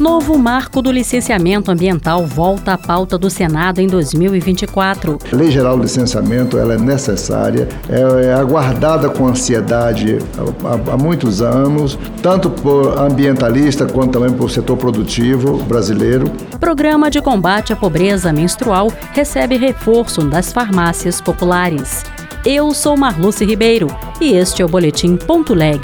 Novo marco do licenciamento ambiental volta à pauta do Senado em 2024. A Lei Geral do Licenciamento ela é necessária, é, aguardada com ansiedade há, há, muitos anos, tanto por ambientalista quanto também por setor produtivo brasileiro. Programa de combate à pobreza menstrual recebe reforço das farmácias populares. Eu sou Marluce Ribeiro e este é o Boletim Ponto Leg.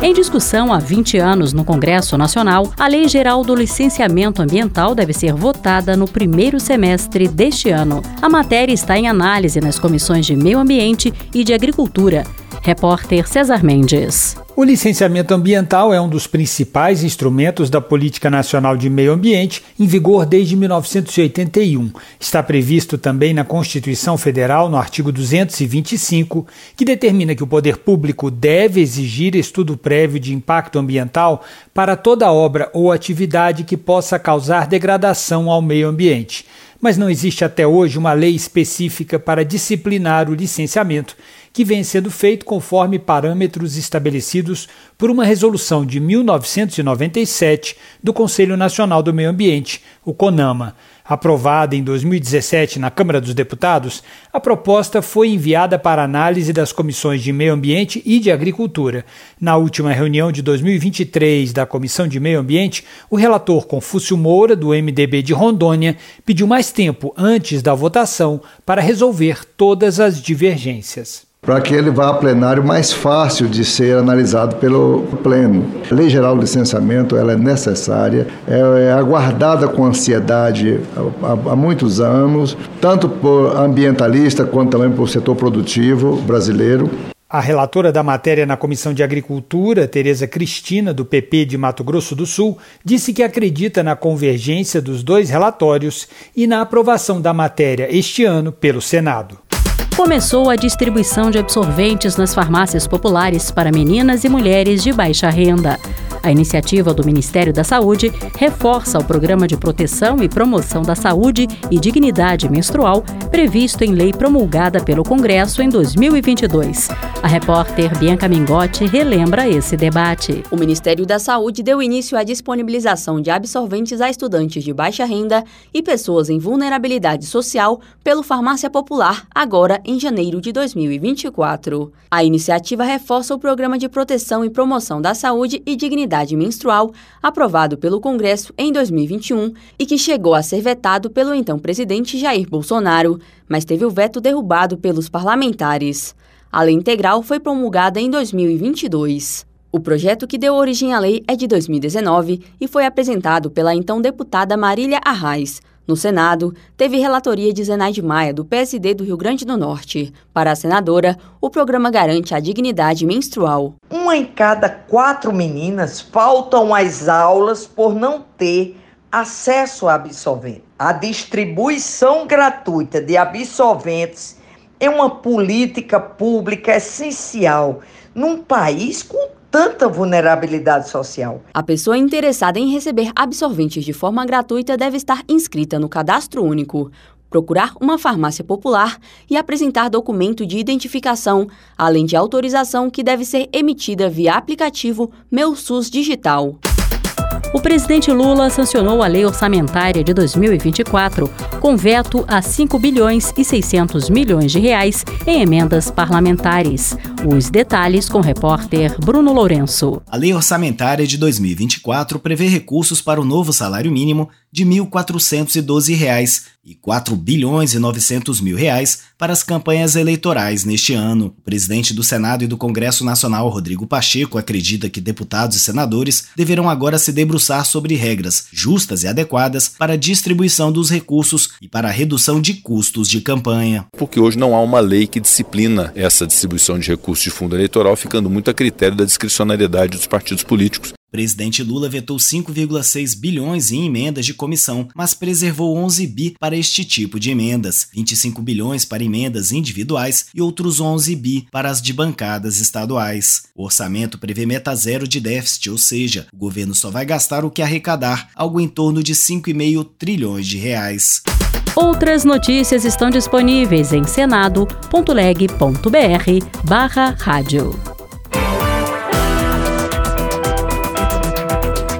Em discussão há 20 anos no Congresso Nacional, a Lei Geral do Licenciamento Ambiental deve ser votada no primeiro semestre deste ano. A matéria está em análise nas comissões de Meio Ambiente e de Agricultura. Repórter César Mendes. O licenciamento ambiental é um dos principais instrumentos da Política Nacional de Meio Ambiente, em vigor desde 1981. Está previsto também na Constituição Federal, no artigo 225, que determina que o poder público deve exigir estudo prévio de impacto ambiental para toda obra ou atividade que possa causar degradação ao meio ambiente mas não existe até hoje uma lei específica para disciplinar o licenciamento, que vem sendo feito conforme parâmetros estabelecidos por uma resolução de 1997 do Conselho Nacional do Meio Ambiente, o CONAMA. Aprovada em 2017 na Câmara dos Deputados, a proposta foi enviada para análise das comissões de Meio Ambiente e de Agricultura. Na última reunião de 2023 da Comissão de Meio Ambiente, o relator Confúcio Moura, do MDB de Rondônia, pediu mais tempo antes da votação para resolver todas as divergências para que ele vá a plenário mais fácil de ser analisado pelo pleno. A Lei Geral do Licenciamento ela é necessária, é, aguardada com ansiedade há, há, muitos anos, tanto por ambientalista quanto também por setor produtivo brasileiro. A relatora da matéria na Comissão de Agricultura, Tereza Cristina, do PP de Mato Grosso do Sul, disse que acredita na convergência dos dois relatórios e na aprovação da matéria este ano pelo Senado começou a distribuição de absorventes nas farmácias populares para meninas e mulheres de baixa renda. A iniciativa do Ministério da Saúde reforça o programa de proteção e promoção da saúde e dignidade menstrual previsto em lei promulgada pelo Congresso em 2022. A repórter Bianca Mingotti relembra esse debate. O Ministério da Saúde deu início à disponibilização de absorventes a estudantes de baixa renda e pessoas em vulnerabilidade social pelo Farmácia Popular, agora em janeiro de 2024. A iniciativa reforça o programa de proteção e promoção da saúde e dignidade dignidade menstrual, aprovado pelo Congresso em 2021 e que chegou a ser vetado pelo então presidente Jair Bolsonaro, mas teve o veto derrubado pelos parlamentares. A lei integral foi promulgada em 2022. O projeto que deu origem à lei é de 2019 e foi apresentado pela então deputada Marília Arraes, no Senado, teve relatoria de Zenaide Maia, do PSD do Rio Grande do Norte. Para a senadora, o programa garante a dignidade menstrual. Uma em cada quatro meninas faltam às aulas por não ter acesso a absorvente. A distribuição gratuita de absorventes é uma política pública essencial num país com tanta vulnerabilidade social. A pessoa interessada em receber absorventes de forma gratuita deve estar inscrita no cadastro único, procurar uma farmácia popular e apresentar documento de identificação, além de autorização que deve ser emitida via aplicativo Meu SUS Digital. O presidente Lula sancionou a lei orçamentária de 2024, com veto a 5 bilhões e 600 milhões de reais em emendas parlamentares. Os detalhes com o repórter Bruno Lourenço. A lei orçamentária de 2024 prevê recursos para o novo salário mínimo de R$ 1.412 e 4 bilhões e 900 mil reais para as campanhas eleitorais neste ano. O presidente do Senado e do Congresso Nacional, Rodrigo Pacheco, acredita que deputados e senadores deverão agora se debruçar sobre regras justas e adequadas para a distribuição dos recursos e para a redução de custos de campanha. Porque hoje não há uma lei que disciplina essa distribuição de recursos de fundo eleitoral, ficando muito a critério da discricionariedade dos partidos políticos. Presidente Lula vetou 5,6 bilhões em emendas de comissão, mas preservou 11 bi para este tipo de emendas, 25 bilhões para emendas individuais e outros 11 bi para as de bancadas estaduais. O orçamento prevê meta zero de déficit, ou seja, o governo só vai gastar o que arrecadar, algo em torno de 5,5 trilhões de reais. Outras notícias estão disponíveis em senado.leg.br/barra rádio.